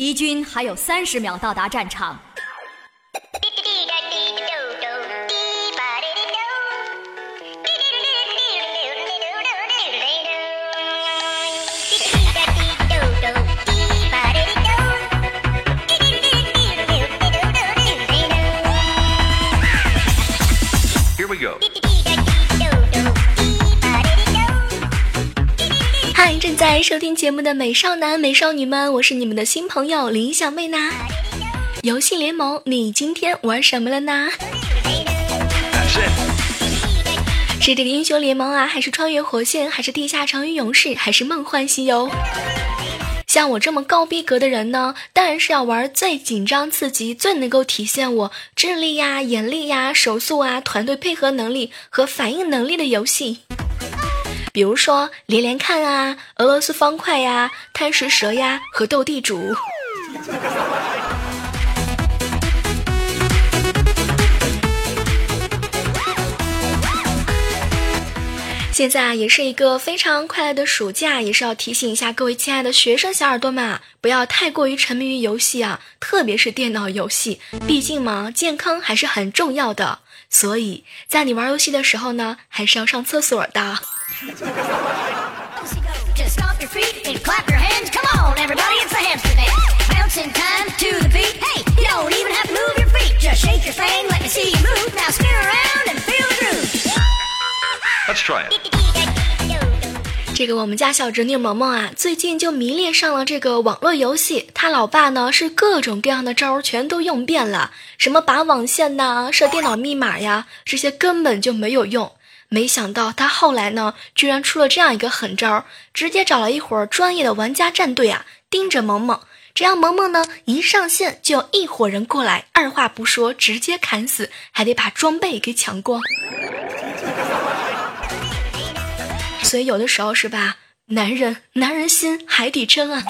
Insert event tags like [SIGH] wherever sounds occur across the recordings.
敌军还有三十秒到达战场。嗨，正在收听节目的美少男、美少女们，我是你们的新朋友李小妹呢。游戏联盟，你今天玩什么了呢？是这个英雄联盟啊，还是穿越火线，还是地下城与勇士，还是梦幻西游？像我这么高逼格的人呢，当然是要玩最紧张刺激、最能够体现我智力呀、眼力呀、手速啊、团队配合能力和反应能力的游戏。比如说连连看啊、俄罗斯方块呀、贪食蛇呀和斗地主。现在啊，也是一个非常快乐的暑假，也是要提醒一下各位亲爱的学生小耳朵们啊，不要太过于沉迷于游戏啊，特别是电脑游戏，毕竟嘛，健康还是很重要的。所以在你玩游戏的时候呢，还是要上厕所的。Just stomp your feet and clap your hands. Come on, everybody, it's a hamster dance. Bouncing time to the beat. Hey, you don't even have to move your feet. Just shake your thing, let me see you move. Now spin around and feel the groove. Let's try it. 这个我们家小侄女萌萌啊，最近就迷恋上了这个网络游戏。她老爸呢是各种各样的招儿全都用遍了，什么拔网线呐、设电脑密码呀，这些根本就没有用。没想到他后来呢，居然出了这样一个狠招，直接找了一伙专业的玩家战队啊，盯着萌萌。这样萌萌呢一上线就有一伙人过来，二话不说直接砍死，还得把装备给抢光。所以有的时候是吧，男人男人心海底针啊。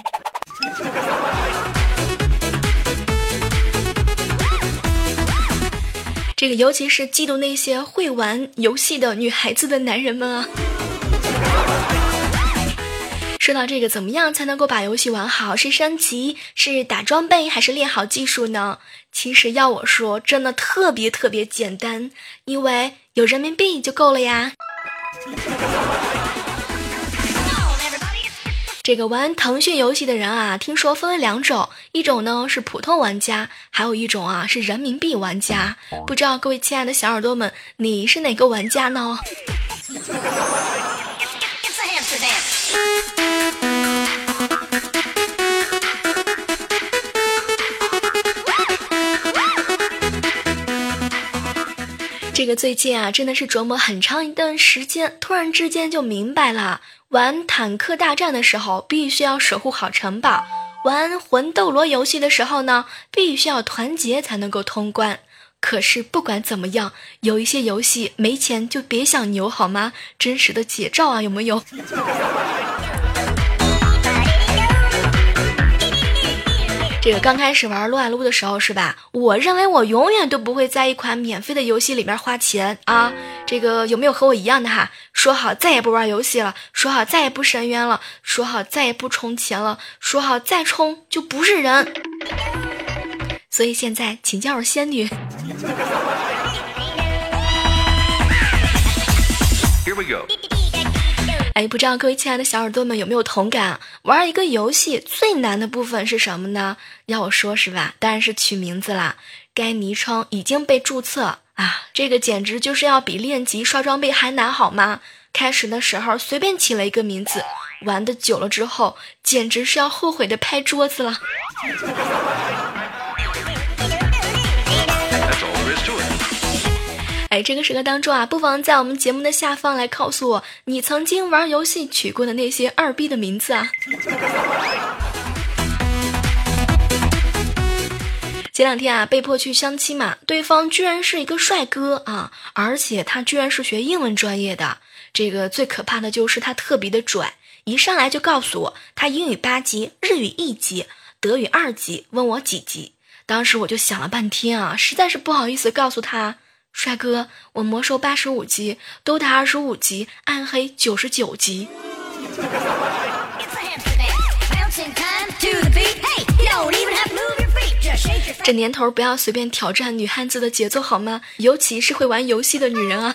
这个尤其是嫉妒那些会玩游戏的女孩子的男人们啊。说到这个，怎么样才能够把游戏玩好？是升级，是打装备，还是练好技术呢？其实要我说，真的特别特别简单，因为有人民币就够了呀。这个玩腾讯游戏的人啊，听说分为两种，一种呢是普通玩家，还有一种啊是人民币玩家。不知道各位亲爱的小耳朵们，你是哪个玩家呢？这个最近啊，真的是琢磨很长一段时间，突然之间就明白了，玩坦克大战的时候必须要守护好城堡，玩魂斗罗游戏的时候呢，必须要团结才能够通关。可是不管怎么样，有一些游戏没钱就别想牛好吗？真实的解照啊，有没有？这个刚开始玩撸啊撸的时候是吧？我认为我永远都不会在一款免费的游戏里面花钱啊！这个有没有和我一样的哈？说好再也不玩游戏了，说好再也不深渊了，说好再也不充钱了，说好再充就不是人。所以现在请叫我仙女。Here we go. 哎，不知道各位亲爱的小耳朵们有没有同感？玩一个游戏最难的部分是什么呢？要我说是吧？当然是取名字啦。该昵称已经被注册啊，这个简直就是要比练级刷装备还难，好吗？开始的时候随便起了一个名字，玩的久了之后，简直是要后悔的拍桌子了。这个时刻当中啊，不妨在我们节目的下方来告诉我，你曾经玩游戏取过的那些二逼的名字啊。前两天啊，被迫去相亲嘛，对方居然是一个帅哥啊，而且他居然是学英文专业的。这个最可怕的就是他特别的拽，一上来就告诉我他英语八级，日语一级，德语二级，问我几级。当时我就想了半天啊，实在是不好意思告诉他，帅哥，我魔兽八十五级，DOTA 二十五级，暗黑九十九级。这年头不要随便挑战女汉子的节奏好吗？尤其是会玩游戏的女人啊。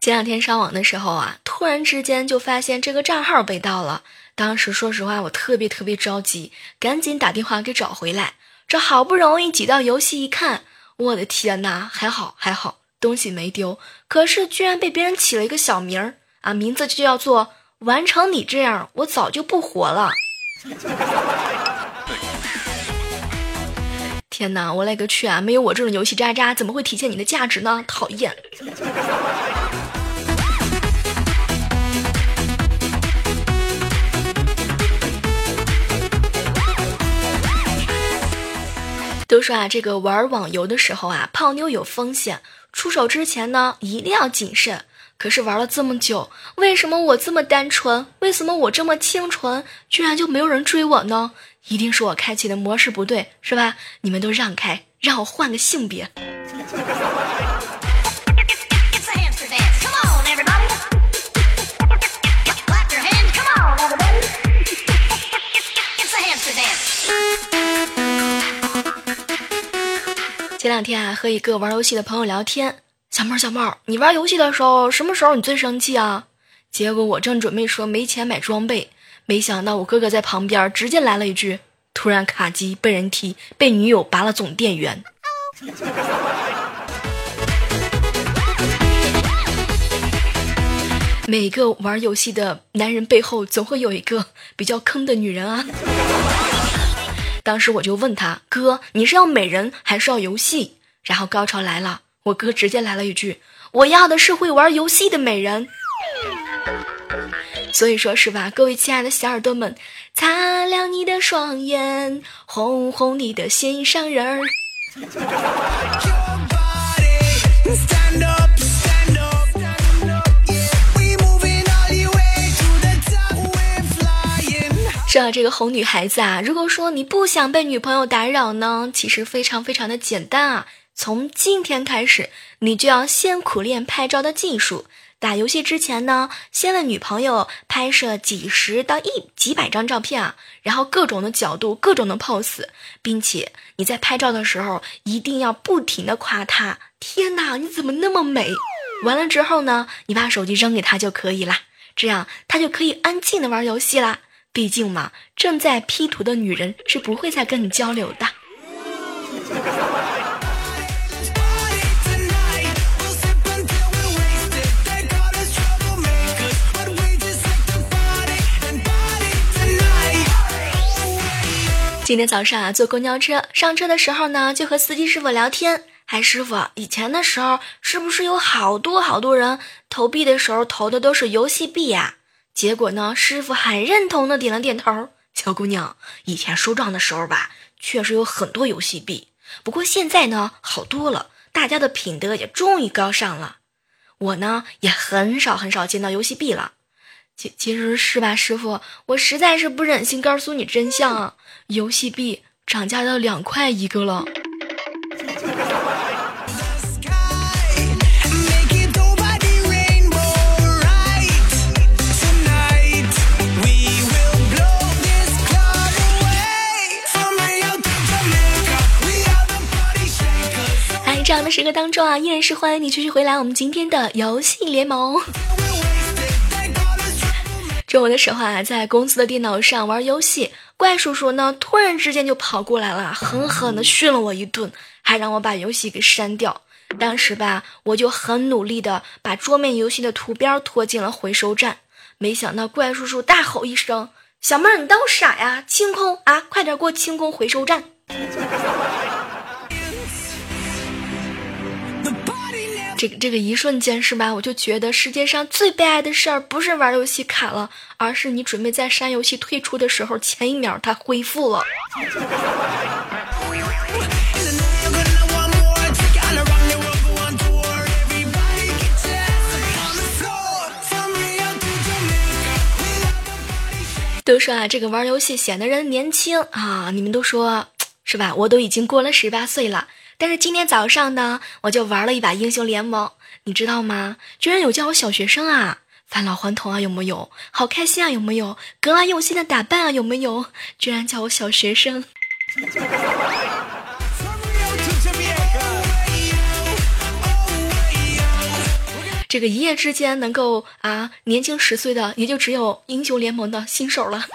前两天上网的时候啊，突然之间就发现这个账号被盗了。当时说实话，我特别特别着急，赶紧打电话给找回来。这好不容易挤到游戏一看，我的天哪！还好还好，东西没丢。可是居然被别人起了一个小名儿啊，名字就叫做“完成你这样，我早就不活了 [LAUGHS] ”。天哪，我勒个去啊！没有我这种游戏渣渣，怎么会体现你的价值呢？讨厌！[LAUGHS] 都说啊，这个玩网游的时候啊，泡妞有风险，出手之前呢一定要谨慎。可是玩了这么久，为什么我这么单纯？为什么我这么清纯，居然就没有人追我呢？一定是我开启的模式不对，是吧？你们都让开，让我换个性别。前两天啊，和一个玩游戏的朋友聊天，小妹，小妹，你玩游戏的时候，什么时候你最生气啊？结果我正准备说没钱买装备，没想到我哥哥在旁边直接来了一句：“突然卡机，被人踢，被女友拔了总电源。”每个玩游戏的男人背后，总会有一个比较坑的女人啊。当时我就问他哥，你是要美人还是要游戏？然后高潮来了，我哥直接来了一句：“我要的是会玩游戏的美人。”所以说是吧，各位亲爱的小耳朵们，擦亮你的双眼，哄哄你的心上人儿。说到这个哄女孩子啊，如果说你不想被女朋友打扰呢，其实非常非常的简单啊。从今天开始，你就要先苦练拍照的技术。打游戏之前呢，先为女朋友拍摄几十到一几百张照片啊，然后各种的角度、各种的 pose，并且你在拍照的时候一定要不停的夸她。天哪，你怎么那么美？完了之后呢，你把手机扔给她就可以啦，这样她就可以安静的玩游戏啦。毕竟嘛，正在 P 图的女人是不会再跟你交流的。今天早上啊，坐公交车上车的时候呢，就和司机师傅聊天。嗨，师傅，以前的时候是不是有好多好多人投币的时候投的都是游戏币呀？结果呢，师傅很认同的点了点头。小姑娘，以前收账的时候吧，确实有很多游戏币。不过现在呢，好多了，大家的品德也终于高尚了。我呢，也很少很少见到游戏币了。其其实是吧，师傅，我实在是不忍心告诉你真相啊，游戏币涨价到两块一个了。时刻当中啊，依然是欢迎你继续回来。我们今天的游戏联盟。中午的时候啊，在公司的电脑上玩游戏，怪叔叔呢突然之间就跑过来了，狠狠的训了我一顿，还让我把游戏给删掉。当时吧，我就很努力的把桌面游戏的图标拖进了回收站，没想到怪叔叔大吼一声：“小妹儿，你当我傻呀？清空啊！快点给我清空回收站！”这个这个一瞬间是吧？我就觉得世界上最悲哀的事儿不是玩游戏卡了，而是你准备在删游戏退出的时候，前一秒它恢复了。都说啊，这个玩游戏显得人年轻啊！你们都说是吧？我都已经过了十八岁了。但是今天早上呢，我就玩了一把英雄联盟，你知道吗？居然有叫我小学生啊！返老还童啊，有没有？好开心啊，有没有？格外用心的打扮啊，有没有？居然叫我小学生。这个一夜之间能够啊年轻十岁的，也就只有英雄联盟的新手了。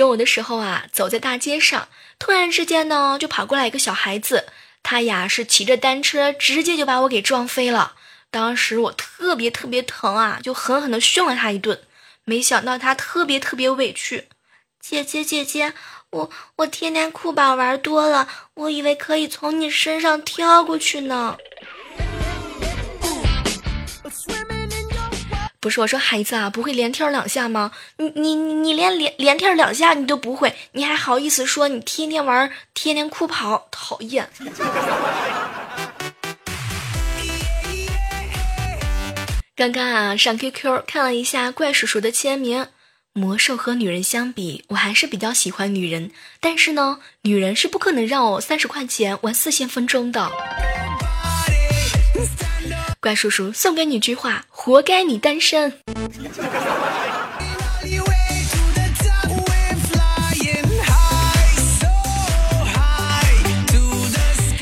中午的时候啊，走在大街上，突然之间呢，就跑过来一个小孩子，他呀是骑着单车，直接就把我给撞飞了。当时我特别特别疼啊，就狠狠的训了他一顿。没想到他特别特别委屈，姐姐姐姐，我我天天酷宝玩多了，我以为可以从你身上跳过去呢。不是我说孩子啊，不会连跳两下吗？你你你连连连跳两下你都不会，你还好意思说你天天玩，天天酷跑，讨厌。刚刚啊，上 QQ 看了一下怪叔叔的签名。魔兽和女人相比，我还是比较喜欢女人。但是呢，女人是不可能让我三十块钱玩四千分钟的。怪叔叔送给你句话：活该你单身。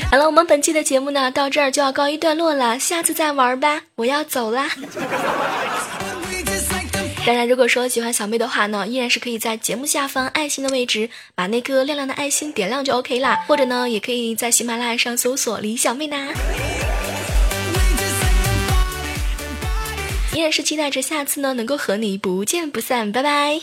好了，我们本期的节目呢，到这儿就要告一段落了，下次再玩吧，我要走啦。大家如果说喜欢小妹的话呢，依然是可以在节目下方爱心的位置把那个亮亮的爱心点亮就 OK 啦，或者呢，也可以在喜马拉雅上搜索李小妹呢。依然是期待着下次呢，能够和你不见不散，拜拜。